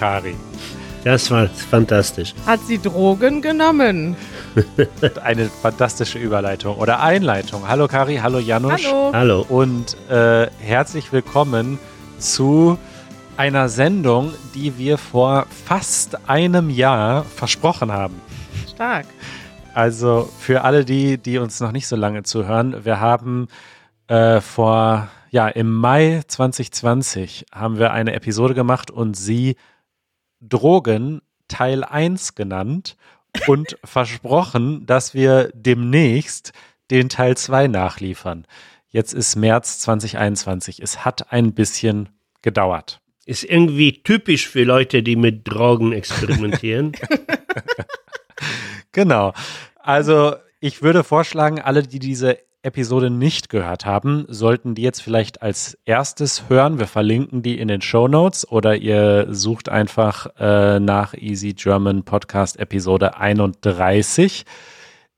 Kari. Das war fantastisch. Hat sie Drogen genommen? Eine fantastische Überleitung oder Einleitung. Hallo Kari, hallo Janusz. Hallo. Hallo. Und äh, herzlich willkommen zu einer Sendung, die wir vor fast einem Jahr versprochen haben. Stark. Also für alle die, die uns noch nicht so lange zuhören, wir haben äh, vor, ja, im Mai 2020 haben wir eine Episode gemacht und sie Drogen Teil 1 genannt und versprochen, dass wir demnächst den Teil 2 nachliefern. Jetzt ist März 2021. Es hat ein bisschen gedauert. Ist irgendwie typisch für Leute, die mit Drogen experimentieren. Genau. Also ich würde vorschlagen, alle, die diese Episode nicht gehört haben, sollten die jetzt vielleicht als erstes hören. Wir verlinken die in den Show Notes oder ihr sucht einfach äh, nach Easy German Podcast Episode 31.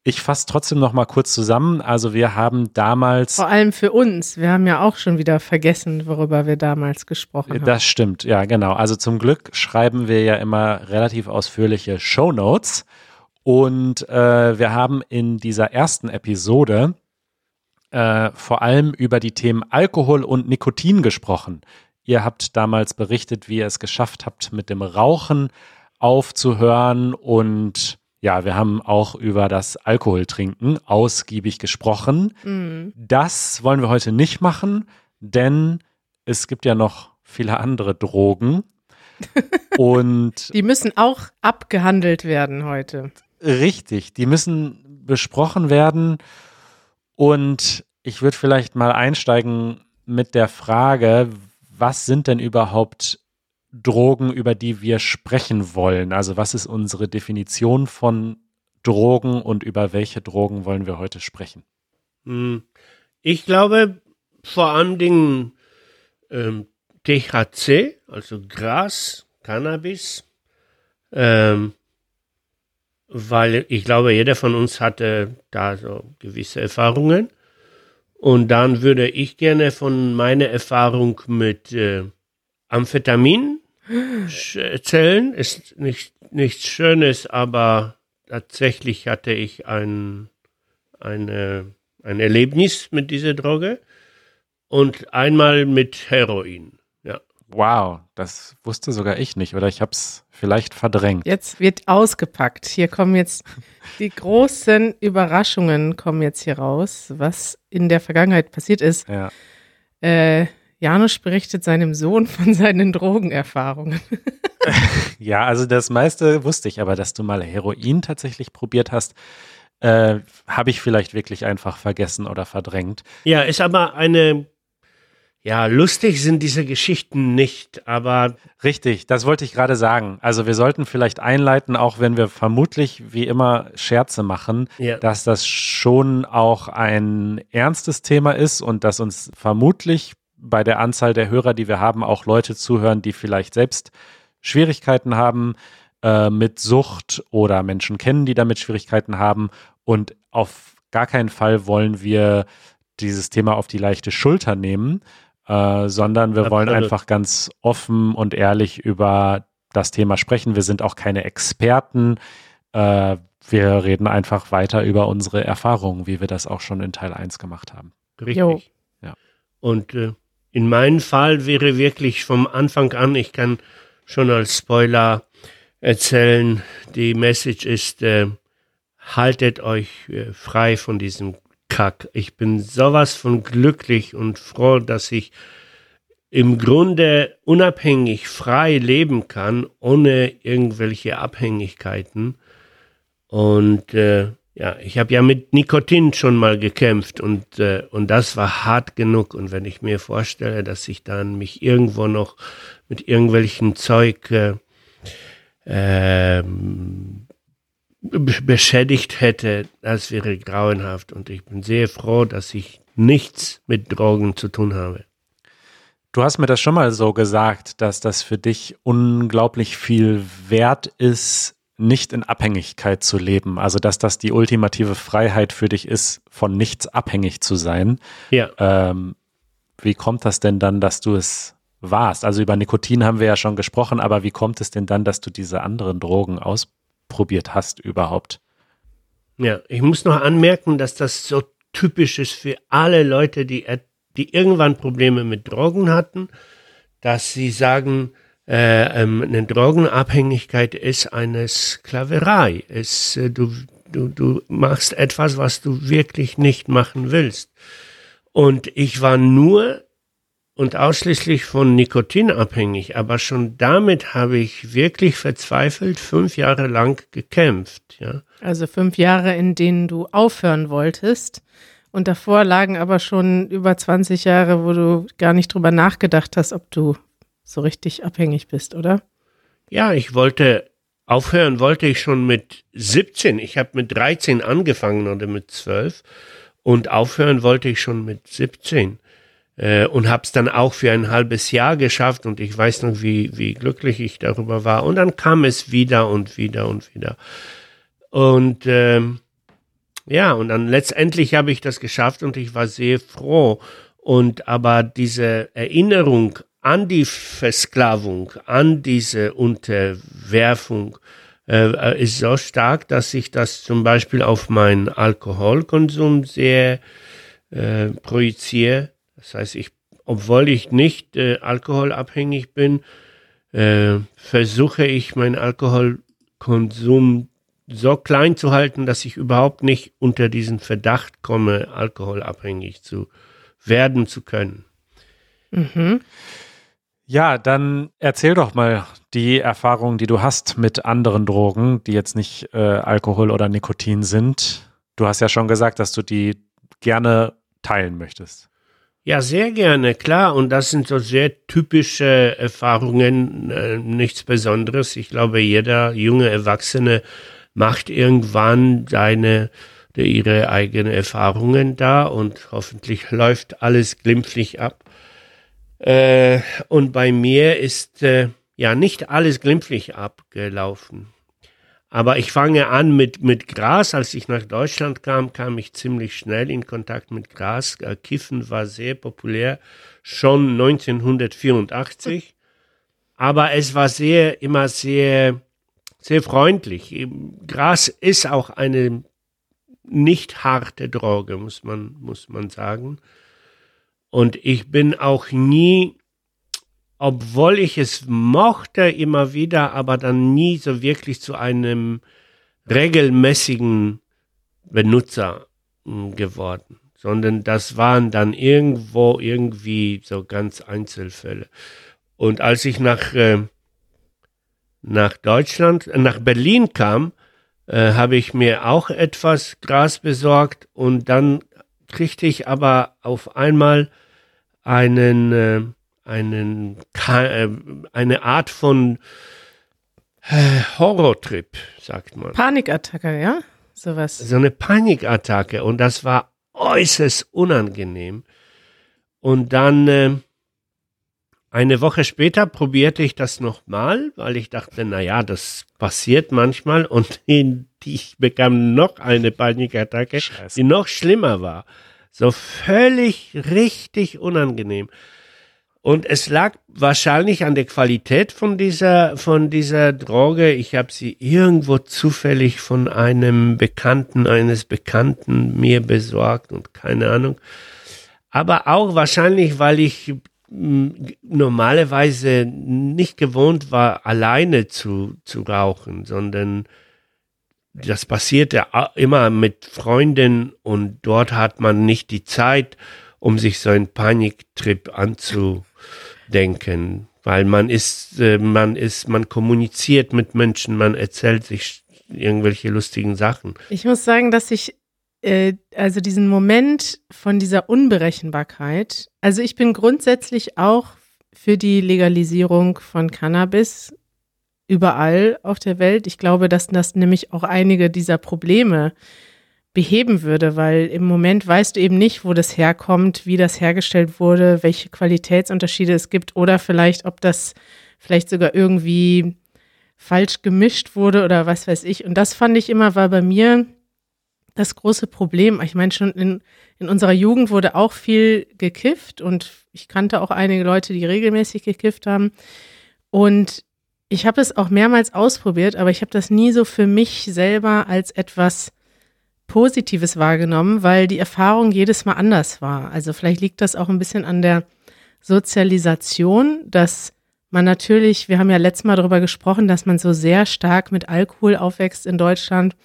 Ich fasse trotzdem noch mal kurz zusammen. Also wir haben damals Vor allem für uns. Wir haben ja auch schon wieder vergessen, worüber wir damals gesprochen haben. Das stimmt, ja, genau. Also zum Glück schreiben wir ja immer relativ ausführliche Show Notes. Und äh, wir haben in dieser ersten Episode äh, vor allem über die Themen Alkohol und Nikotin gesprochen. Ihr habt damals berichtet, wie ihr es geschafft habt, mit dem Rauchen aufzuhören. Und ja, wir haben auch über das Alkoholtrinken ausgiebig gesprochen. Mhm. Das wollen wir heute nicht machen, denn es gibt ja noch viele andere Drogen. Und Die müssen auch abgehandelt werden heute. richtig, die müssen besprochen werden. Und ich würde vielleicht mal einsteigen mit der Frage, was sind denn überhaupt Drogen, über die wir sprechen wollen? Also was ist unsere Definition von Drogen und über welche Drogen wollen wir heute sprechen? Hm. Ich glaube vor allen Dingen ähm, THC, also Gras, Cannabis, ähm, weil ich glaube, jeder von uns hatte da so gewisse Erfahrungen. Und dann würde ich gerne von meiner Erfahrung mit äh, Amphetamin erzählen. Ist nicht, nichts Schönes, aber tatsächlich hatte ich ein, eine, ein Erlebnis mit dieser Droge. Und einmal mit Heroin. Wow, das wusste sogar ich nicht oder ich habe es vielleicht verdrängt. Jetzt wird ausgepackt. Hier kommen jetzt die großen Überraschungen kommen jetzt hier raus, was in der Vergangenheit passiert ist. Ja. Äh, Janusz berichtet seinem Sohn von seinen Drogenerfahrungen. Ja, also das meiste wusste ich, aber dass du mal Heroin tatsächlich probiert hast, äh, habe ich vielleicht wirklich einfach vergessen oder verdrängt. Ja, ist aber eine, ja, lustig sind diese Geschichten nicht, aber Richtig, das wollte ich gerade sagen. Also wir sollten vielleicht einleiten, auch wenn wir vermutlich wie immer Scherze machen, Ja. dass das schon auch ein ernstes Thema ist und dass uns vermutlich bei der Anzahl der Hörer, die wir haben, auch Leute zuhören, die vielleicht selbst Schwierigkeiten haben äh, mit Sucht oder Menschen kennen, die damit Schwierigkeiten haben. Und auf gar keinen Fall wollen wir dieses Thema auf die leichte Schulter nehmen, äh, sondern wir wollen Absolut. einfach ganz offen und ehrlich über das Thema sprechen. Wir sind auch keine Experten. Äh, wir reden einfach weiter über unsere Erfahrungen, wie wir das auch schon in Teil 1 gemacht haben. richtig. Jo. Ja. Und äh, in meinem Fall wäre wirklich vom Anfang an, ich kann schon als Spoiler erzählen, die Message ist, äh, haltet euch äh, frei von diesem Kack. Ich bin sowas von glücklich und froh, dass ich im Grunde unabhängig frei leben kann, ohne irgendwelche Abhängigkeiten. Und äh, ja, ich habe ja mit Nikotin schon mal gekämpft und, äh, und das war hart genug. Und wenn ich mir vorstelle, dass ich dann mich irgendwo noch mit irgendwelchem Zeug äh, ähm, beschädigt hätte, das wäre grauenhaft. Und ich bin sehr froh, dass ich nichts mit Drogen zu tun habe. Du hast mir das schon mal so gesagt, dass das für dich unglaublich viel wert ist, nicht in Abhängigkeit zu leben. Also, dass das die ultimative Freiheit für dich ist, von nichts abhängig zu sein. Ja. Ähm, wie kommt das denn dann, dass du es warst. Also über Nikotin haben wir ja schon gesprochen, aber wie kommt es denn dann, dass du diese anderen Drogen ausprobiert hast überhaupt? Ja, ich muss noch anmerken, dass das so typisch ist für alle Leute, die, die irgendwann Probleme mit Drogen hatten, dass sie sagen, äh, ähm, eine Drogenabhängigkeit ist eine Sklaverei. Ist, äh, du, du, du machst etwas, was du wirklich nicht machen willst. Und ich war nur und ausschließlich von Nikotin abhängig, aber schon damit habe ich wirklich verzweifelt fünf Jahre lang gekämpft. Ja. Also fünf Jahre, in denen du aufhören wolltest. Und davor lagen aber schon über 20 Jahre, wo du gar nicht drüber nachgedacht hast, ob du so richtig abhängig bist, oder? Ja, ich wollte aufhören, wollte ich schon mit 17. Ich habe mit 13 angefangen oder mit 12 und aufhören wollte ich schon mit 17 äh, und habe es dann auch für ein halbes Jahr geschafft und ich weiß noch, wie, wie glücklich ich darüber war. Und dann kam es wieder und wieder und wieder. Und ähm, ja, und dann letztendlich habe ich das geschafft und ich war sehr froh. Und aber diese Erinnerung an die Versklavung, an diese Unterwerfung äh, ist so stark, dass ich das zum Beispiel auf meinen Alkoholkonsum sehr äh, projiziere. Das heißt, ich, obwohl ich nicht äh, alkoholabhängig bin, äh, versuche ich meinen Alkoholkonsum so klein zu halten, dass ich überhaupt nicht unter diesen Verdacht komme, alkoholabhängig zu werden zu können. Mhm. Ja, dann erzähl doch mal die Erfahrungen, die du hast mit anderen Drogen, die jetzt nicht äh, Alkohol oder Nikotin sind. Du hast ja schon gesagt, dass du die gerne teilen möchtest. Ja, sehr gerne, klar. Und das sind so sehr typische Erfahrungen, äh, nichts Besonderes. Ich glaube, jeder junge Erwachsene macht irgendwann seine ihre eigenen Erfahrungen da und hoffentlich läuft alles glimpflich ab. Äh, und bei mir ist äh, ja nicht alles glimpflich abgelaufen. Aber ich fange an mit, mit Gras. Als ich nach Deutschland kam, kam ich ziemlich schnell in Kontakt mit Gras. Äh, Kiffen war sehr populär, schon 1984. Aber es war sehr, immer sehr, sehr freundlich. Gras ist auch eine nicht harte Droge, muss man, muss man sagen. Und ich bin auch nie obwohl ich es mochte immer wieder, aber dann nie so wirklich zu einem regelmäßigen Benutzer hm, geworden, sondern das waren dann irgendwo irgendwie so ganz Einzelfälle. Und als ich nach, äh, nach Deutschland, äh, nach Berlin kam, äh, habe ich mir auch etwas Gras besorgt und dann kriegte ich aber auf einmal einen äh, einen, äh, eine Art von äh, Horrortrip, sagt man. Panikattacke, ja? Sowas. So eine Panikattacke und das war äußerst unangenehm. Und dann äh, eine Woche später probierte ich das nochmal, weil ich dachte, na ja, das passiert manchmal und ich bekam noch eine Panikattacke, Scheiße. die noch schlimmer war. So völlig richtig unangenehm. Und es lag wahrscheinlich an der Qualität von dieser, von dieser Droge. Ich habe sie irgendwo zufällig von einem Bekannten, eines Bekannten mir besorgt und keine Ahnung. Aber auch wahrscheinlich, weil ich normalerweise nicht gewohnt war, alleine zu, zu rauchen, sondern das passierte immer mit Freunden und dort hat man nicht die Zeit, um sich so einen Paniktrip anzu, denken, weil man ist, äh, man ist, man kommuniziert mit Menschen, man erzählt sich irgendwelche lustigen Sachen. Ich muss sagen, dass ich äh, also diesen Moment von dieser Unberechenbarkeit, also ich bin grundsätzlich auch für die Legalisierung von Cannabis überall auf der Welt. Ich glaube, dass das nämlich auch einige dieser Probleme beheben würde, weil im Moment weißt du eben nicht, wo das herkommt, wie das hergestellt wurde, welche Qualitätsunterschiede es gibt oder vielleicht, ob das vielleicht sogar irgendwie falsch gemischt wurde oder was weiß ich. Und das fand ich immer, war bei mir das große Problem. Ich meine, schon in, in unserer Jugend wurde auch viel gekifft und ich kannte auch einige Leute, die regelmäßig gekifft haben. Und ich habe es auch mehrmals ausprobiert, aber ich habe das nie so für mich selber als etwas Positives wahrgenommen, weil die Erfahrung jedes Mal anders war. Also vielleicht liegt das auch ein bisschen an der Sozialisation, dass man natürlich, wir haben ja letztes Mal darüber gesprochen, dass man so sehr stark mit Alkohol aufwächst in Deutschland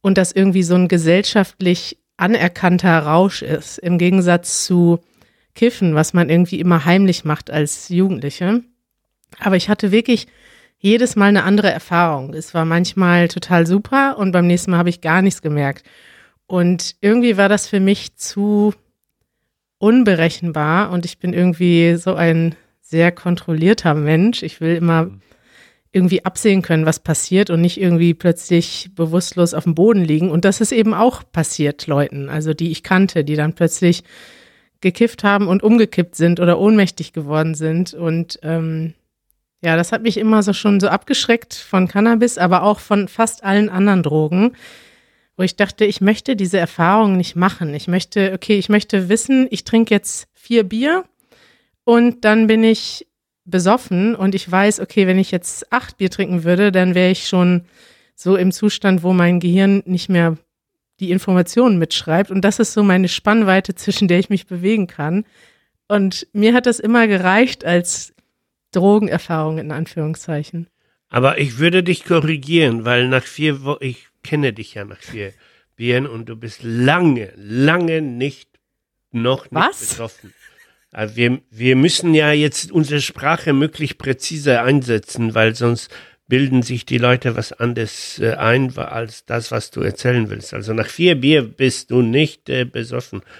und das irgendwie so ein gesellschaftlich anerkannter Rausch ist, im Gegensatz zu Kiffen, was man irgendwie immer heimlich macht als Jugendliche. Aber ich hatte wirklich jedes Mal eine andere Erfahrung. Es war manchmal total super und beim nächsten Mal habe ich gar nichts gemerkt. Und irgendwie war das für mich zu unberechenbar und ich bin irgendwie so ein sehr kontrollierter Mensch. Ich will immer irgendwie absehen können, was passiert und nicht irgendwie plötzlich bewusstlos auf dem Boden liegen. Und das ist eben auch passiert Leuten, also die ich kannte, die dann plötzlich gekifft haben und umgekippt sind oder ohnmächtig geworden sind. Und ähm, ja, das hat mich immer so schon so abgeschreckt von Cannabis, aber auch von fast allen anderen Drogen, wo ich dachte, ich möchte diese Erfahrung nicht machen. Ich möchte, okay, ich möchte wissen, ich trinke jetzt vier Bier und dann bin ich besoffen und ich weiß, okay, wenn ich jetzt acht Bier trinken würde, dann wäre ich schon so im Zustand, wo mein Gehirn nicht mehr die Informationen mitschreibt. Und das ist so meine Spannweite, zwischen der ich mich bewegen kann. Und mir hat das immer gereicht als Drogenerfahrung in Anführungszeichen. Aber ich würde dich korrigieren, weil nach vier Wochen, ich kenne dich ja nach vier Bieren und du bist lange, lange nicht, noch nicht Was? betroffen. Also wir, wir müssen ja jetzt unsere Sprache möglichst präzise einsetzen, weil sonst bilden sich die Leute was anderes äh, ein als das, was du erzählen willst. Also nach vier Bier bist du nicht äh, besoffen.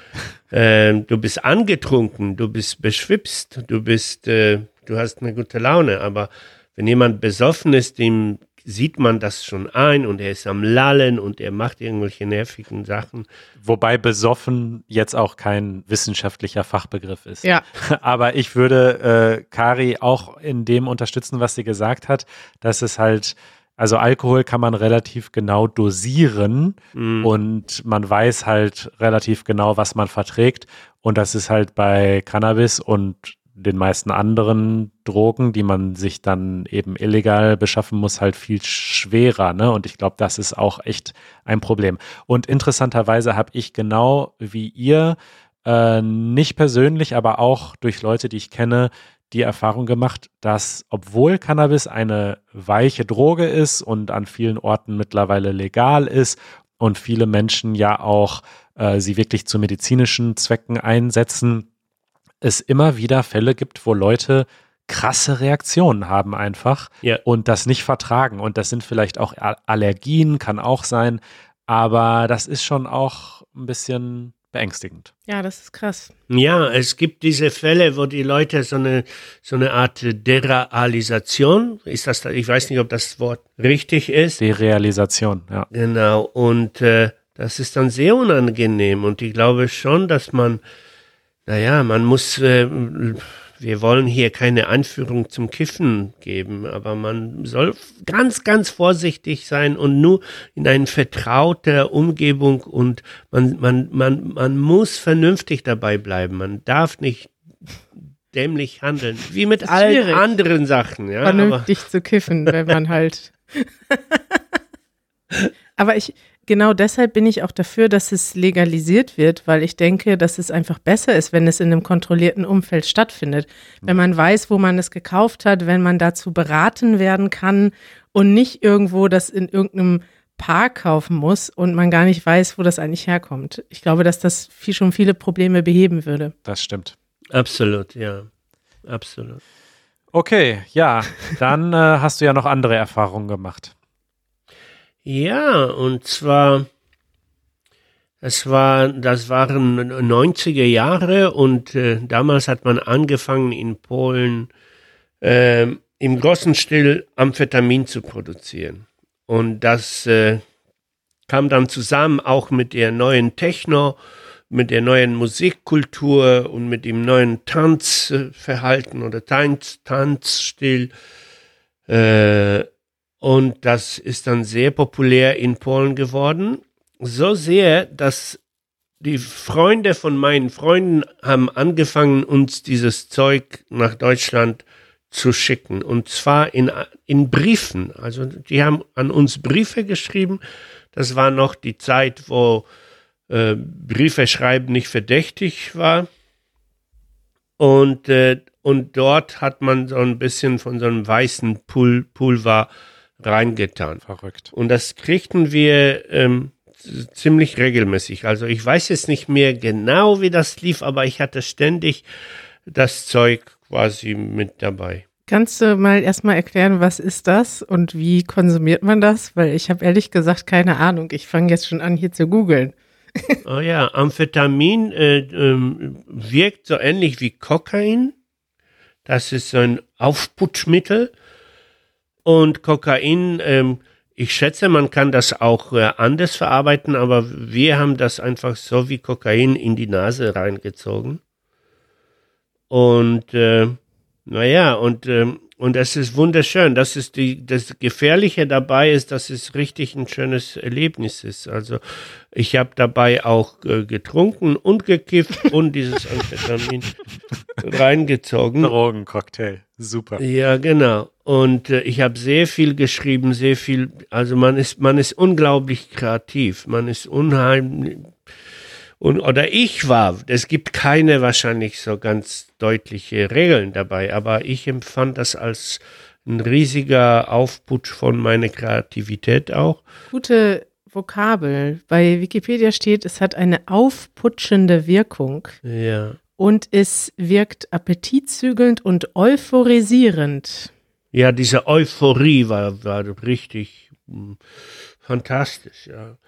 Ähm, du bist angetrunken, du bist beschwipst, du bist, äh, du hast eine gute Laune. Aber wenn jemand besoffen ist, dem sieht man das schon ein und er ist am Lallen und er macht irgendwelche nervigen Sachen. Wobei besoffen jetzt auch kein wissenschaftlicher Fachbegriff ist. Ja. Aber ich würde äh, Kari auch in dem unterstützen, was sie gesagt hat, dass es halt, also Alkohol kann man relativ genau dosieren Mhm. und man weiß halt relativ genau, was man verträgt. Und das ist halt bei Cannabis und den meisten anderen Drogen, die man sich dann eben illegal beschaffen muss, halt viel schwerer. Ne? Und ich glaube, das ist auch echt ein Problem. Und interessanterweise habe ich genau wie ihr, äh, nicht persönlich, aber auch durch Leute, die ich kenne, die Erfahrung gemacht, dass obwohl Cannabis eine weiche Droge ist und an vielen Orten mittlerweile legal ist und viele Menschen ja auch äh, sie wirklich zu medizinischen Zwecken einsetzen, es immer wieder Fälle gibt, wo Leute krasse Reaktionen haben einfach Ja. und das nicht vertragen. Und das sind vielleicht auch Allergien, kann auch sein, aber das ist schon auch ein bisschen beängstigend. Ja, das ist krass. Ja, es gibt diese Fälle, wo die Leute so eine, so eine Art Derealisation, ist das, da- ich weiß nicht, ob das Wort richtig ist. Derealisation, ja. Genau, und äh, das ist dann sehr unangenehm und ich glaube schon, dass man, naja, man muss, äh, wir wollen hier keine Anführung zum Kiffen geben, aber man soll ganz, ganz vorsichtig sein und nur in einer vertrauter Umgebung und man, man, man, man muss vernünftig dabei bleiben. Man darf nicht dämlich handeln, wie mit allen schwierig. anderen Sachen. Ja, aber, vernünftig zu kiffen, wenn man halt. Aber ich, genau deshalb bin ich auch dafür, dass es legalisiert wird, weil ich denke, dass es einfach besser ist, wenn es in einem kontrollierten Umfeld stattfindet. Wenn man weiß, wo man es gekauft hat, wenn man dazu beraten werden kann und nicht irgendwo das in irgendeinem Park kaufen muss und man gar nicht weiß, wo das eigentlich herkommt. Ich glaube, dass das viel, schon viele Probleme beheben würde. Das stimmt. absolut, ja, absolut. Okay, ja, dann äh, hast du ja noch andere Erfahrungen gemacht. Ja, und zwar, das, war, das waren 90er Jahre und äh, damals hat man angefangen in Polen ähm, im großen Stil Amphetamin zu produzieren. Und das äh, kam dann zusammen auch mit der neuen Techno, mit der neuen Musikkultur und mit dem neuen Tanzverhalten oder Tanz, Tanzstil. Äh, und das ist dann sehr populär in Polen geworden. so sehr, dass die Freunde von meinen Freunden haben angefangen, uns dieses Zeug nach Deutschland zu schicken. Und zwar in, in Briefen. Also die haben an uns Briefe geschrieben. Das war noch die Zeit, wo äh, Briefe schreiben nicht verdächtig war. Und, äh, und dort hat man so ein bisschen von so einem weißen Pul Pulver reingetan. Verrückt. Und das kriegten wir ähm, ziemlich regelmäßig. Also ich weiß jetzt nicht mehr genau, wie das lief, aber ich hatte ständig das Zeug quasi mit dabei. Kannst du mal erstmal erklären, was ist das und wie konsumiert man das? Weil ich habe ehrlich gesagt keine Ahnung. Ich fange jetzt schon an, hier zu googeln. Oh ja, Amphetamin äh, ähm, wirkt so ähnlich wie Kokain. Das ist so ein Aufputschmittel. Und Kokain, ähm, ich schätze, man kann das auch äh, anders verarbeiten, aber wir haben das einfach so wie Kokain in die Nase reingezogen. Und äh, naja, und, ähm, und es ist wunderschön. Das ist die, das Gefährliche dabei ist, dass es richtig ein schönes Erlebnis ist. Also ich habe dabei auch äh, getrunken und gekifft und dieses Amphetamin reingezogen. Drogencocktail. Super. Ja, genau. Und äh, ich habe sehr viel geschrieben, sehr viel, also man ist, man ist unglaublich kreativ, man ist unheimlich, und, oder ich war, es gibt keine wahrscheinlich so ganz deutliche Regeln dabei, aber ich empfand das als ein riesiger Aufputsch von meiner Kreativität auch. Gute Vokabel. Bei Wikipedia steht, es hat eine aufputschende Wirkung. Ja. Und es wirkt appetitzügelnd und euphorisierend. Ja, diese Euphorie war, war richtig mh, hm, fantastisch, ja.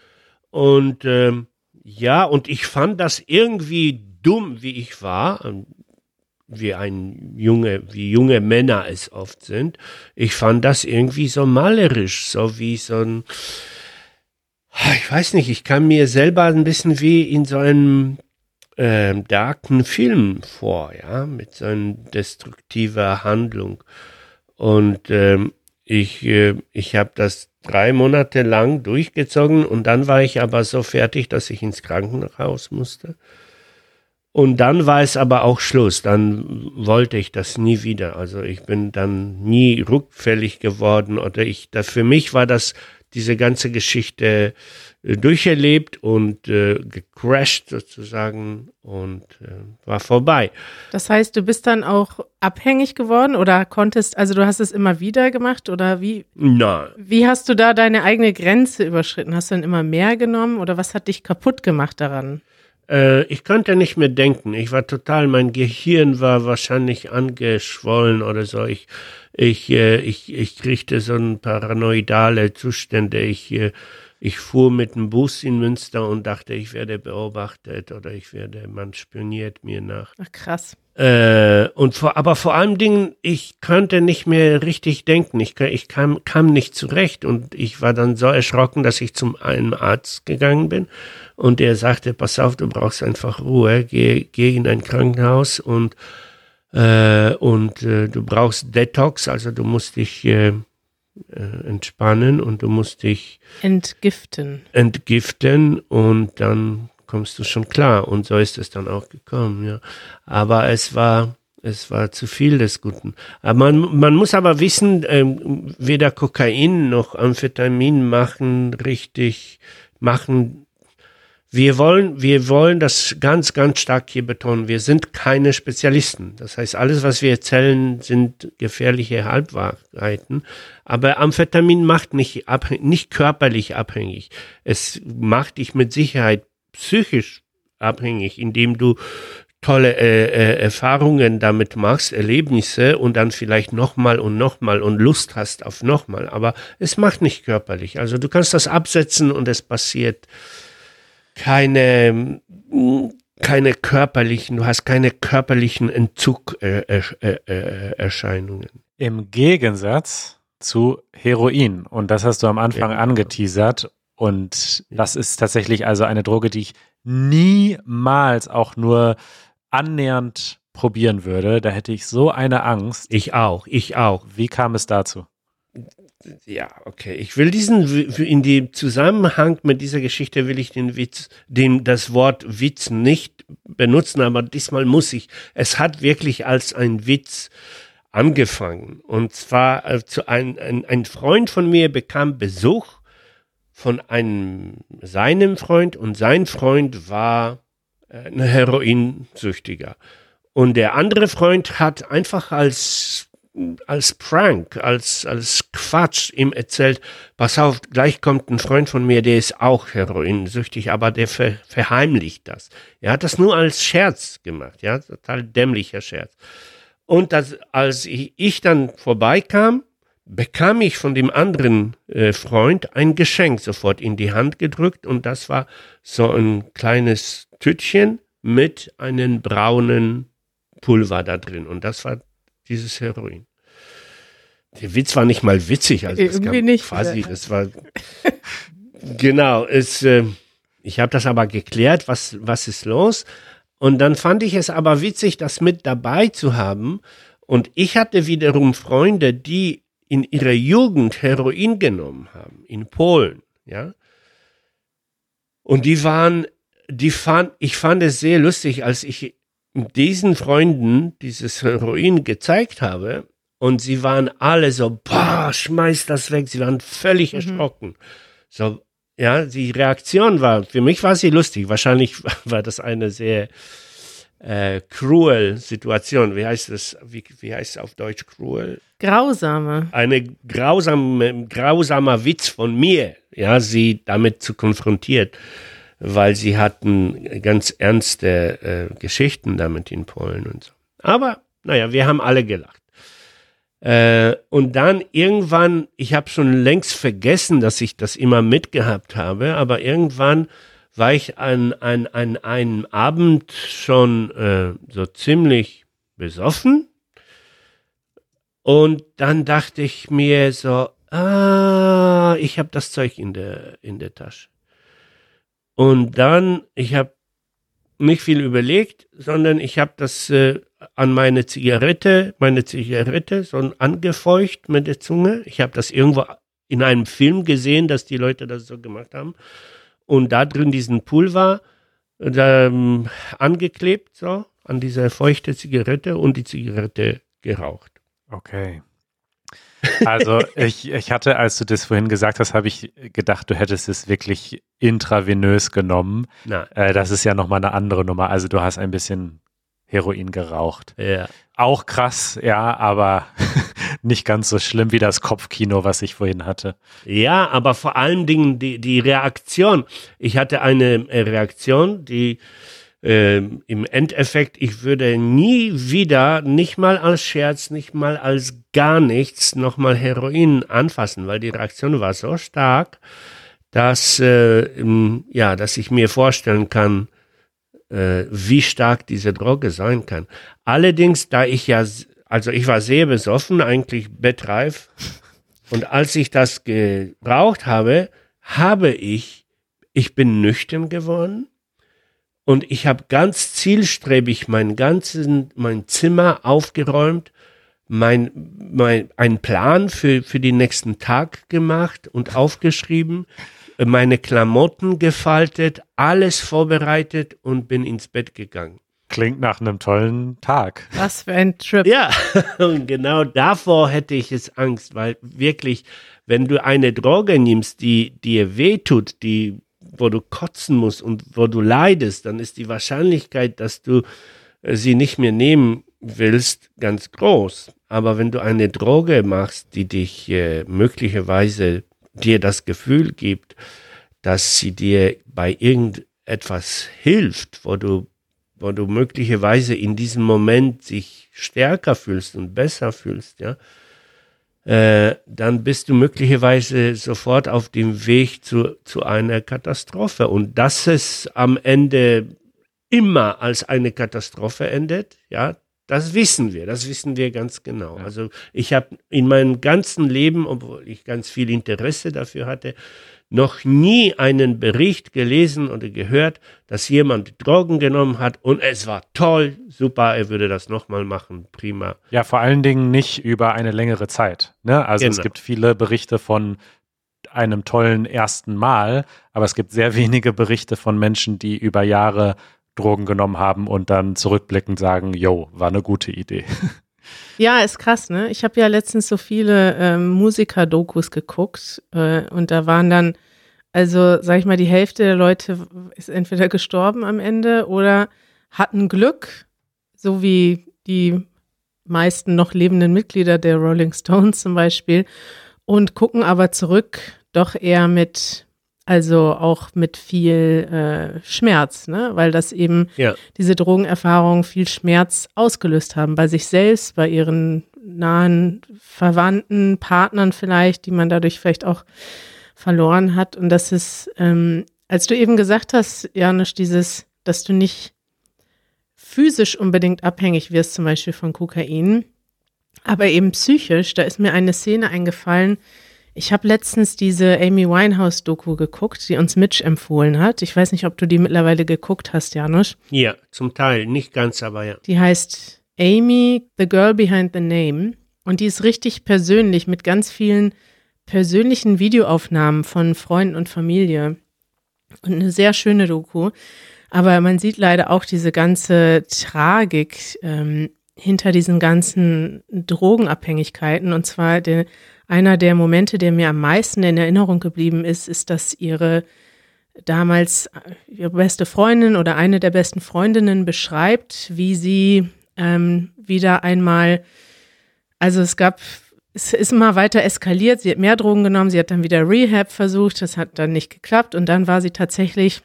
Und ähm, ja, und ich fand das irgendwie dumm, wie ich war, ähm, wie ein junge, wie junge Männer es oft sind. Ich fand das irgendwie so malerisch, so wie so ein, ich weiß nicht, ich kam mir selber ein bisschen wie in so einem äh, darken Film vor, ja, mit so einer destruktiver Handlung. Und ähm, ich, äh, ich habe das drei Monate lang durchgezogen und dann war ich aber so fertig, dass ich ins Krankenhaus musste. Und dann war es aber auch Schluss. Dann wollte ich das nie wieder. Also ich bin dann nie rückfällig geworden oder ich, da, für mich war das diese ganze Geschichte durcherlebt und äh, gecrashed sozusagen und äh, war vorbei. Das heißt, du bist dann auch abhängig geworden oder konntest, also du hast es immer wieder gemacht oder wie? Nein. Wie hast du da deine eigene Grenze überschritten? Hast du dann immer mehr genommen oder was hat dich kaputt gemacht daran? Äh, ich konnte nicht mehr denken. Ich war total, mein Gehirn war wahrscheinlich angeschwollen oder so. Ich, ich, äh, ich, ich kriegte so ein paranoidale Zustände. Ich, äh, ich fuhr mit dem Bus in Münster und dachte, ich werde beobachtet oder ich werde, man spioniert mir nach. Ach krass. Äh, und vor, aber vor allem Dingen, ich konnte nicht mehr richtig denken. Ich, ich kam, kam nicht zurecht und ich war dann so erschrocken, dass ich zum einen Arzt gegangen bin und der sagte, pass auf, du brauchst einfach Ruhe, geh, geh in ein Krankenhaus und äh, und äh, du brauchst Detox, also du musst dich äh, äh, entspannen und du musst dich entgiften. Entgiften und dann kommst du schon klar. Und so ist es dann auch gekommen, ja. Aber es war, es war zu viel des Guten. Aber man, man muss aber wissen, ähm, weder Kokain noch Amphetamin machen richtig, machen wir wollen, wir wollen das ganz, ganz stark hier betonen. Wir sind keine Spezialisten. Das heißt, alles, was wir erzählen, sind gefährliche Halbwahrheiten. Aber Amphetamin macht nicht, nicht körperlich abhängig. Es macht dich mit Sicherheit psychisch abhängig, indem du tolle äh, äh, Erfahrungen damit machst, Erlebnisse und dann vielleicht nochmal und nochmal und Lust hast auf nochmal. Aber es macht nicht körperlich. Also du kannst das absetzen und es passiert keine, keine körperlichen, du hast keine körperlichen Entzugerscheinungen. Äh, äh, Im Gegensatz zu Heroin. Und das hast du am Anfang ja. angeteasert. Und das ist tatsächlich also eine Droge, die ich niemals auch nur annähernd probieren würde. Da hätte ich so eine Angst. Ich auch, ich auch. Wie kam es dazu? Ja, okay. Ich will diesen, in dem Zusammenhang mit dieser Geschichte will ich den Witz, den, das Wort Witz nicht benutzen, aber diesmal muss ich. Es hat wirklich als ein Witz angefangen. Und zwar, äh, zu ein, ein, ein Freund von mir bekam Besuch von einem, seinem Freund und sein Freund war äh, ein Heroinsüchtiger. Und der andere Freund hat einfach als als Prank, als, als Quatsch ihm erzählt, pass auf, gleich kommt ein Freund von mir, der ist auch heroinsüchtig, aber der ver, verheimlicht das. Er hat das nur als Scherz gemacht, ja, total dämlicher Scherz. Und das, als ich, ich dann vorbeikam, bekam ich von dem anderen äh, Freund ein Geschenk sofort in die Hand gedrückt und das war so ein kleines Tütchen mit einem braunen Pulver da drin und das war dieses Heroin. Der Witz war nicht mal witzig, also irgendwie nicht. Quasi, das war genau. Es, äh, ich habe das aber geklärt, was was ist los? Und dann fand ich es aber witzig, das mit dabei zu haben. Und ich hatte wiederum Freunde, die in ihrer Jugend Heroin genommen haben, in Polen, ja. Und die waren, die fand, ich fand es sehr lustig, als ich diesen Freunden dieses Heroin gezeigt habe und sie waren alle so, boah, schmeiß das weg, sie waren völlig mhm. erschrocken. So, ja, die Reaktion war, für mich war sie lustig. Wahrscheinlich war das eine sehr äh, cruel Situation. Wie heißt das? Wie, wie heißt es auf Deutsch cruel? Grausame. Eine grausame, grausamer Witz von mir, ja, sie damit zu konfrontiert, weil sie hatten ganz ernste äh, Geschichten damit in Polen und so. Aber, naja, wir haben alle gelacht. Äh, und dann irgendwann, ich habe schon längst vergessen, dass ich das immer mitgehabt habe, aber irgendwann war ich an, an, an einem Abend schon äh, so ziemlich besoffen. Und dann dachte ich mir so, ah, ich habe das Zeug in der, in der Tasche. Und dann, ich habe nicht viel überlegt, sondern ich habe das äh, an meine Zigarette, meine Zigarette so angefeucht mit der Zunge. Ich habe das irgendwo in einem Film gesehen, dass die Leute das so gemacht haben. Und da drin diesen Pulver ähm, angeklebt, so an dieser feuchte Zigarette und die Zigarette geraucht. Okay. Also ich, ich hatte, als du das vorhin gesagt hast, habe ich gedacht, du hättest es wirklich intravenös genommen. Äh, das ist ja nochmal eine andere Nummer. Also du hast ein bisschen Heroin geraucht. Ja. Auch krass, ja, aber nicht ganz so schlimm wie das Kopfkino, was ich vorhin hatte. Ja, aber vor allen Dingen die, die Reaktion. Ich hatte eine Reaktion, die äh, im Endeffekt, ich würde nie wieder, nicht mal als Scherz, nicht mal als gar nichts, nochmal Heroin anfassen, weil die Reaktion war so stark, dass, äh, ja, dass ich mir vorstellen kann, äh, wie stark diese Droge sein kann. Allerdings, da ich ja, also ich war sehr besoffen, eigentlich bettreif, und als ich das gebraucht habe, habe ich, ich bin nüchtern geworden und ich habe ganz zielstrebig mein ganzen, mein Zimmer aufgeräumt, mein, mein, einen Plan für, für den nächsten Tag gemacht und aufgeschrieben, meine Klamotten gefaltet, alles vorbereitet und bin ins Bett gegangen. Klingt nach einem tollen Tag. Was für ein Trip. Ja, und genau davor hätte ich es Angst, weil wirklich, wenn du eine Droge nimmst, die dir wehtut, die wo du kotzen musst und wo du leidest, dann ist die Wahrscheinlichkeit, dass du äh, sie nicht mehr nehmen willst, ganz groß. Aber wenn du eine Droge machst, die dich äh, möglicherweise dir das Gefühl gibt, dass sie dir bei irgendetwas hilft, wo du, wo du möglicherweise in diesem Moment sich stärker fühlst und besser fühlst, ja, äh, dann bist du möglicherweise sofort auf dem Weg zu, zu einer Katastrophe. Und dass es am Ende immer als eine Katastrophe endet, ja, das wissen wir, das wissen wir ganz genau. Also ich habe in meinem ganzen Leben, obwohl ich ganz viel Interesse dafür hatte, noch nie einen Bericht gelesen oder gehört, dass jemand Drogen genommen hat und es war toll, super, er würde das nochmal machen, prima. Ja, vor allen Dingen nicht über eine längere Zeit. Ne? Also genau. es gibt viele Berichte von einem tollen ersten Mal, aber es gibt sehr wenige Berichte von Menschen, die über Jahre Drogen genommen haben und dann zurückblickend sagen, yo, war eine gute Idee. Ja, ist krass, ne? Ich habe ja letztens so viele ähm, Musiker-Dokus geguckt äh, und da waren dann, also sag ich mal, die Hälfte der Leute ist entweder gestorben am Ende oder hatten Glück, so wie die meisten noch lebenden Mitglieder der Rolling Stones zum Beispiel, und gucken aber zurück doch eher mit also auch mit viel äh, Schmerz, ne? weil das eben ja. diese Drogenerfahrungen viel Schmerz ausgelöst haben bei sich selbst, bei ihren nahen Verwandten, Partnern vielleicht, die man dadurch vielleicht auch verloren hat. Und das ist, ähm, als du eben gesagt hast, Janusz, dieses, dass du nicht physisch unbedingt abhängig wirst, zum Beispiel von Kokain, aber eben psychisch, da ist mir eine Szene eingefallen, ich habe letztens diese Amy Winehouse-Doku geguckt, die uns Mitch empfohlen hat. Ich weiß nicht, ob du die mittlerweile geguckt hast, Janusz. Ja, zum Teil, nicht ganz, aber ja. Die heißt Amy, The Girl Behind the Name. Und die ist richtig persönlich mit ganz vielen persönlichen Videoaufnahmen von Freunden und Familie. Und eine sehr schöne Doku. Aber man sieht leider auch diese ganze Tragik ähm, hinter diesen ganzen Drogenabhängigkeiten. Und zwar den einer der Momente, der mir am meisten in Erinnerung geblieben ist, ist, dass ihre damals äh, ihre beste Freundin oder eine der besten Freundinnen beschreibt, wie sie ähm, wieder einmal, also es gab, es ist immer weiter eskaliert, sie hat mehr Drogen genommen, sie hat dann wieder Rehab versucht, das hat dann nicht geklappt. Und dann war sie tatsächlich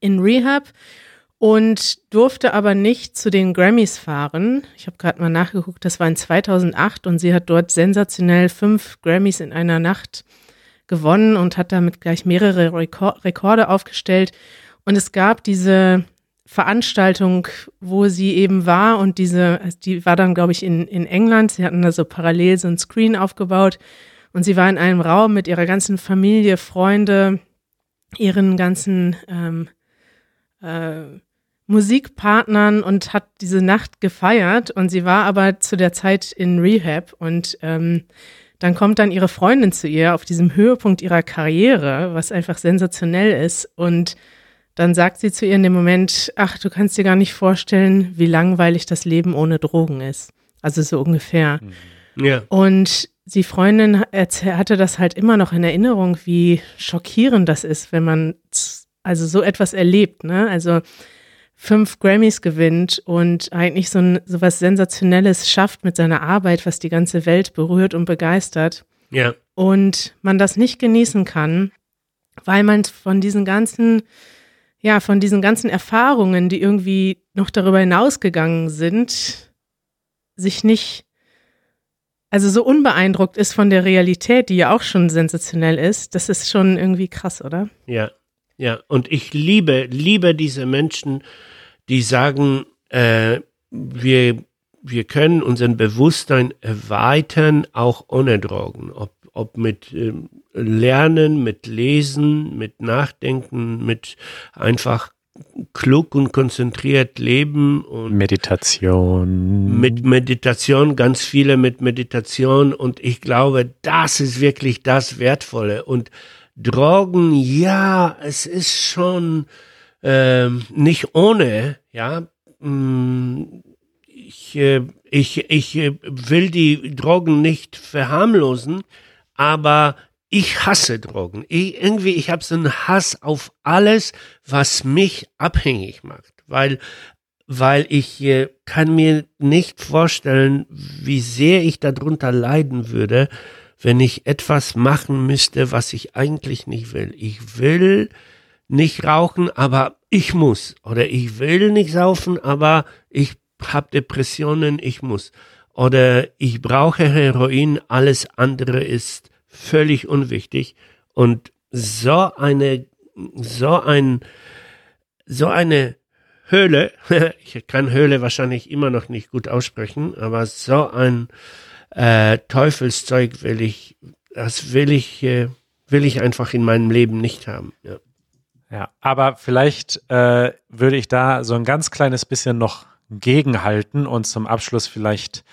in Rehab und durfte aber nicht zu den Grammys fahren. Ich habe gerade mal nachgeguckt, das war in 2008 und sie hat dort sensationell fünf Grammys in einer Nacht gewonnen und hat damit gleich mehrere Rekor Rekorde aufgestellt. Und es gab diese Veranstaltung, wo sie eben war und diese, die war dann, glaube ich, in, in England. Sie hatten da so parallel so ein Screen aufgebaut und sie war in einem Raum mit ihrer ganzen Familie, Freunde, ihren ganzen ähm, äh, Musikpartnern und hat diese Nacht gefeiert und sie war aber zu der Zeit in Rehab und ähm, dann kommt dann ihre Freundin zu ihr auf diesem Höhepunkt ihrer Karriere, was einfach sensationell ist und dann sagt sie zu ihr in dem Moment, ach, du kannst dir gar nicht vorstellen, wie langweilig das Leben ohne Drogen ist. Also so ungefähr. Mhm. Ja. Und die Freundin hatte das halt immer noch in Erinnerung, wie schockierend das ist, wenn man also so etwas erlebt, ne? Also fünf Grammys gewinnt und eigentlich so, ein, so was Sensationelles schafft mit seiner Arbeit, was die ganze Welt berührt und begeistert. Ja. Und man das nicht genießen kann, weil man von diesen ganzen, ja, von diesen ganzen Erfahrungen, die irgendwie noch darüber hinausgegangen sind, sich nicht, also so unbeeindruckt ist von der Realität, die ja auch schon sensationell ist. Das ist schon irgendwie krass, oder? Ja, ja, und ich liebe, liebe diese Menschen, die sagen, äh, wir, wir können unseren Bewusstsein erweitern, auch ohne Drogen. Ob, ob mit äh, Lernen, mit Lesen, mit Nachdenken, mit einfach klug und konzentriert leben und Meditation. Mit Meditation, ganz viele mit Meditation und ich glaube, das ist wirklich das Wertvolle und Drogen, ja, es ist schon äh, nicht ohne, ja. Mm, ich, äh, ich, ich äh, will die Drogen nicht verharmlosen, aber ich hasse Drogen. Ich, irgendwie, ich habe so einen Hass auf alles, was mich abhängig macht, weil weil ich äh, kann mir nicht vorstellen, wie sehr ich darunter leiden würde, wenn ich etwas machen müsste, was ich eigentlich nicht will. Ich will nicht rauchen, aber ich muss. Oder ich will nicht saufen, aber ich habe Depressionen, ich muss. Oder ich brauche Heroin, alles andere ist völlig unwichtig. Und so eine, so ein, so eine Höhle, ich kann Höhle wahrscheinlich immer noch nicht gut aussprechen, aber so ein äh, Teufelszeug will ich, das will ich, äh, will ich einfach in meinem Leben nicht haben. Ja, ja aber vielleicht äh, würde ich da so ein ganz kleines bisschen noch gegenhalten und zum Abschluss vielleicht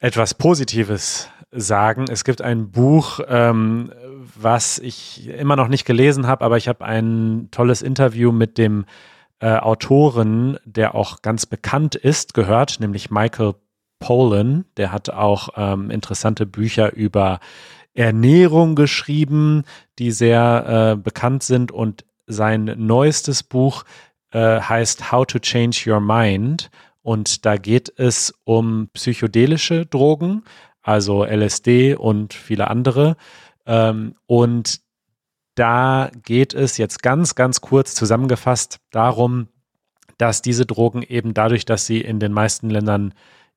etwas Positives sagen. Es gibt ein Buch, ähm, was ich immer noch nicht gelesen habe, aber ich habe ein tolles Interview mit dem äh, Autoren, der auch ganz bekannt ist, gehört, nämlich Michael Pollan. Der hat auch ähm, interessante Bücher über Ernährung geschrieben, die sehr äh, bekannt sind. Und sein neuestes Buch äh, heißt How to Change Your Mind. Und da geht es um psychedelische Drogen, also LSD und viele andere. Ähm, und da geht es jetzt ganz, ganz kurz zusammengefasst darum, dass diese Drogen eben dadurch, dass sie in den meisten Ländern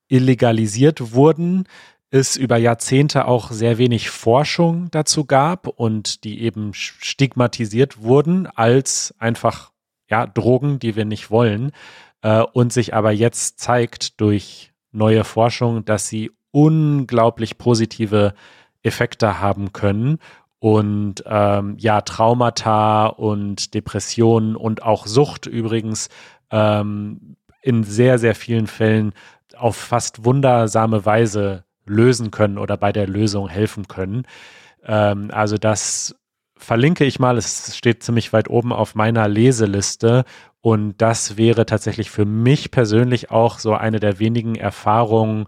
illegalisiert wurden, es über Jahrzehnte auch sehr wenig Forschung dazu gab und die eben stigmatisiert wurden als einfach ja Drogen, die wir nicht wollen äh, und sich aber jetzt zeigt durch neue Forschung, dass sie unglaublich positive Effekte haben können und ähm, ja Traumata und Depressionen und auch Sucht übrigens ähm, in sehr sehr vielen Fällen auf fast wundersame Weise lösen können oder bei der Lösung helfen können. Ähm, also das verlinke ich mal. Es steht ziemlich weit oben auf meiner Leseliste. Und das wäre tatsächlich für mich persönlich auch so eine der wenigen Erfahrungen,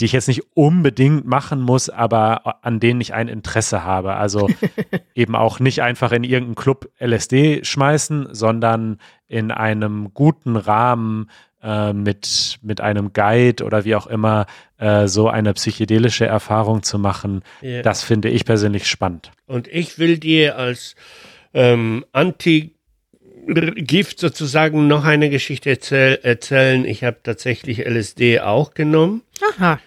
die ich jetzt nicht unbedingt machen muss, aber an denen ich ein Interesse habe. Also eben auch nicht einfach in irgendeinen Club LSD schmeißen, sondern in einem guten Rahmen äh, mit, mit einem Guide oder wie auch immer äh, so eine psychedelische Erfahrung zu machen. Yeah. Das finde ich persönlich spannend. Und ich will dir als ähm, Anti- Gift sozusagen noch eine Geschichte erzähl erzählen. Ich habe tatsächlich LSD auch genommen. Aha.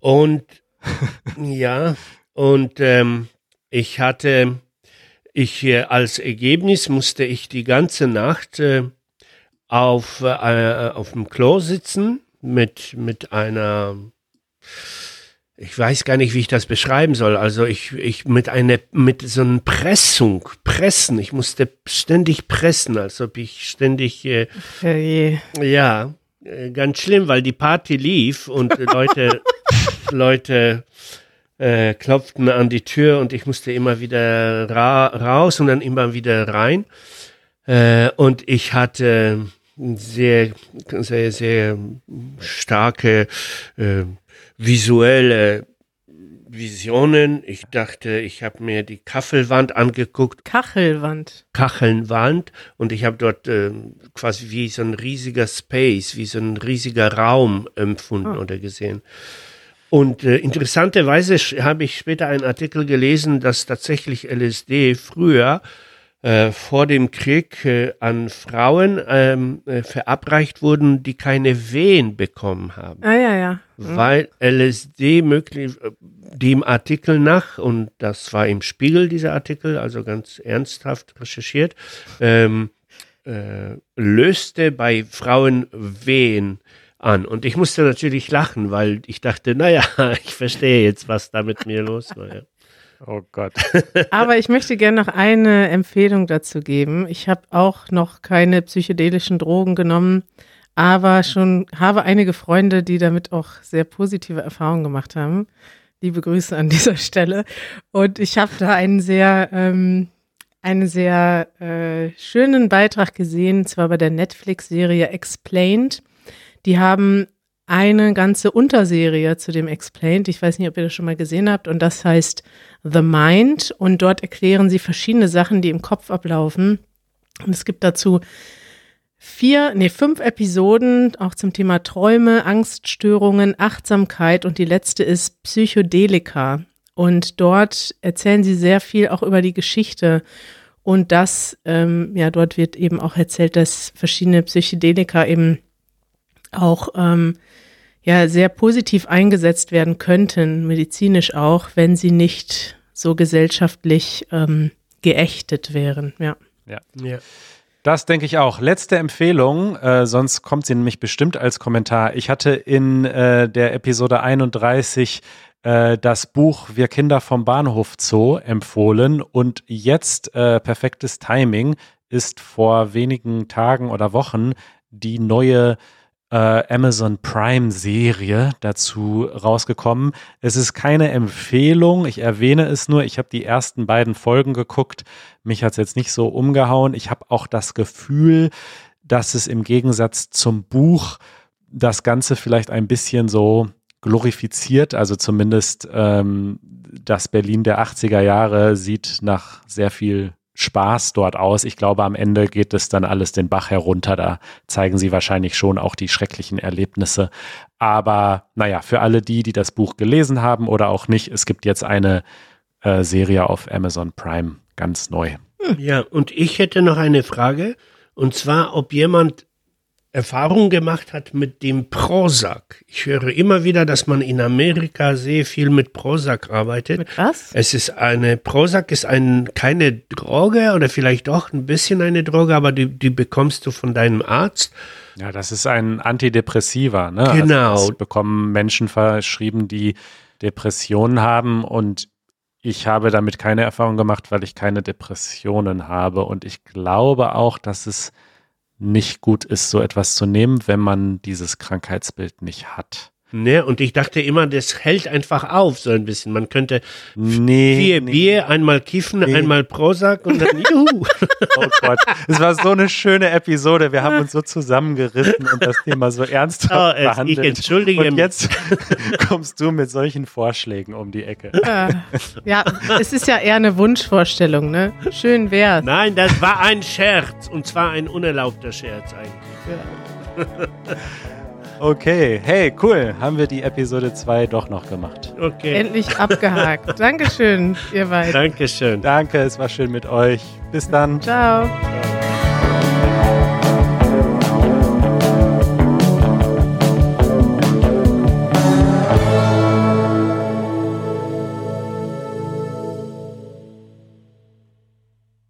Und ja, und ähm, ich hatte, ich äh, als Ergebnis musste ich die ganze Nacht äh, auf, äh, auf dem Klo sitzen mit, mit einer ich weiß gar nicht, wie ich das beschreiben soll. Also ich, ich mit einer, mit so einer Pressung, pressen. Ich musste ständig pressen, als ob ich ständig, äh, hey. ja, äh, ganz schlimm, weil die Party lief und Leute, Leute äh, klopften an die Tür und ich musste immer wieder ra raus und dann immer wieder rein. Äh, und ich hatte sehr, sehr, sehr starke äh, visuelle Visionen. Ich dachte, ich habe mir die Kachelwand angeguckt. Kachelwand. Kachelwand. Und ich habe dort äh, quasi wie so ein riesiger Space, wie so ein riesiger Raum empfunden oh. oder gesehen. Und äh, interessanterweise habe ich später einen Artikel gelesen, dass tatsächlich LSD früher äh, vor dem Krieg äh, an Frauen ähm, äh, verabreicht wurden, die keine Wehen bekommen haben. Ah ja, ja. Mhm. Weil LSD möglich, dem Artikel nach, und das war im Spiegel dieser Artikel, also ganz ernsthaft recherchiert, ähm, äh, löste bei Frauen Wehen an. Und ich musste natürlich lachen, weil ich dachte, naja, ich verstehe jetzt, was da mit mir los war. Oh Gott. Aber ich möchte gerne noch eine Empfehlung dazu geben. Ich habe auch noch keine psychedelischen Drogen genommen, aber schon habe einige Freunde, die damit auch sehr positive Erfahrungen gemacht haben. Liebe Grüße an dieser Stelle. Und ich habe da einen sehr, ähm, einen sehr äh, schönen Beitrag gesehen, zwar bei der Netflix-Serie Explained. Die haben eine ganze Unterserie zu dem Explained. Ich weiß nicht, ob ihr das schon mal gesehen habt. Und das heißt The Mind. Und dort erklären sie verschiedene Sachen, die im Kopf ablaufen. Und es gibt dazu vier, nee, fünf Episoden, auch zum Thema Träume, Angststörungen, Achtsamkeit. Und die letzte ist Psychedelika. Und dort erzählen sie sehr viel auch über die Geschichte. Und das, ähm, ja, dort wird eben auch erzählt, dass verschiedene Psychedelika eben auch ähm, ja sehr positiv eingesetzt werden könnten, medizinisch auch, wenn sie nicht so gesellschaftlich ähm, geächtet wären. Ja. ja. ja. Das denke ich auch. Letzte Empfehlung, äh, sonst kommt sie nämlich bestimmt als Kommentar. Ich hatte in äh, der Episode 31 äh, das Buch Wir Kinder vom Bahnhof Zoo empfohlen und jetzt äh, perfektes Timing ist vor wenigen Tagen oder Wochen die neue äh, Amazon Prime Serie dazu rausgekommen. Es ist keine Empfehlung, ich erwähne es nur. Ich habe die ersten beiden Folgen geguckt. Mich hat es jetzt nicht so umgehauen. Ich habe auch das Gefühl, dass es im Gegensatz zum Buch das Ganze vielleicht ein bisschen so glorifiziert. Also zumindest ähm, das Berlin der 80er Jahre sieht nach sehr viel Spaß dort aus. Ich glaube, am Ende geht es dann alles den Bach herunter. Da zeigen sie wahrscheinlich schon auch die schrecklichen Erlebnisse. Aber naja, für alle die, die das Buch gelesen haben oder auch nicht, es gibt jetzt eine äh, Serie auf Amazon Prime ganz neu. Ja, und ich hätte noch eine Frage. Und zwar, ob jemand Erfahrung gemacht hat mit dem Prozac. Ich höre immer wieder, dass man in Amerika sehr viel mit Prozac arbeitet. Mit was? Es ist eine, Prozac ist ein, keine Droge oder vielleicht doch ein bisschen eine Droge, aber die, die bekommst du von deinem Arzt. Ja, das ist ein Antidepressiva. Ne? Genau. Also das bekommen Menschen verschrieben, die Depressionen haben und ich habe damit keine Erfahrung gemacht, weil ich keine Depressionen habe. Und ich glaube auch, dass es nicht gut ist, so etwas zu nehmen, wenn man dieses Krankheitsbild nicht hat. Ne, und ich dachte immer, das hält einfach auf, so ein bisschen. Man könnte Nee. vier nee. Bier, einmal kiffen, Nee. einmal Prozac und dann juhu. Oh Gott, es war so eine schöne Episode. Wir haben uns so zusammengerissen und das Thema so ernsthaft Oh, es- ich behandelt. entschuldige und mich. jetzt kommst du mit solchen Vorschlägen um die Ecke. Ja, es ist ja eher eine Wunschvorstellung, ne? Schön wär's. Nein, das war ein Scherz. Und zwar ein unerlaubter Scherz eigentlich. Okay, hey, cool. Haben wir die Episode 2 doch noch gemacht. Okay. Endlich abgehakt. Dankeschön, ihr beiden. Dankeschön. Danke, es war schön mit euch. Bis dann. Ciao. Ciao.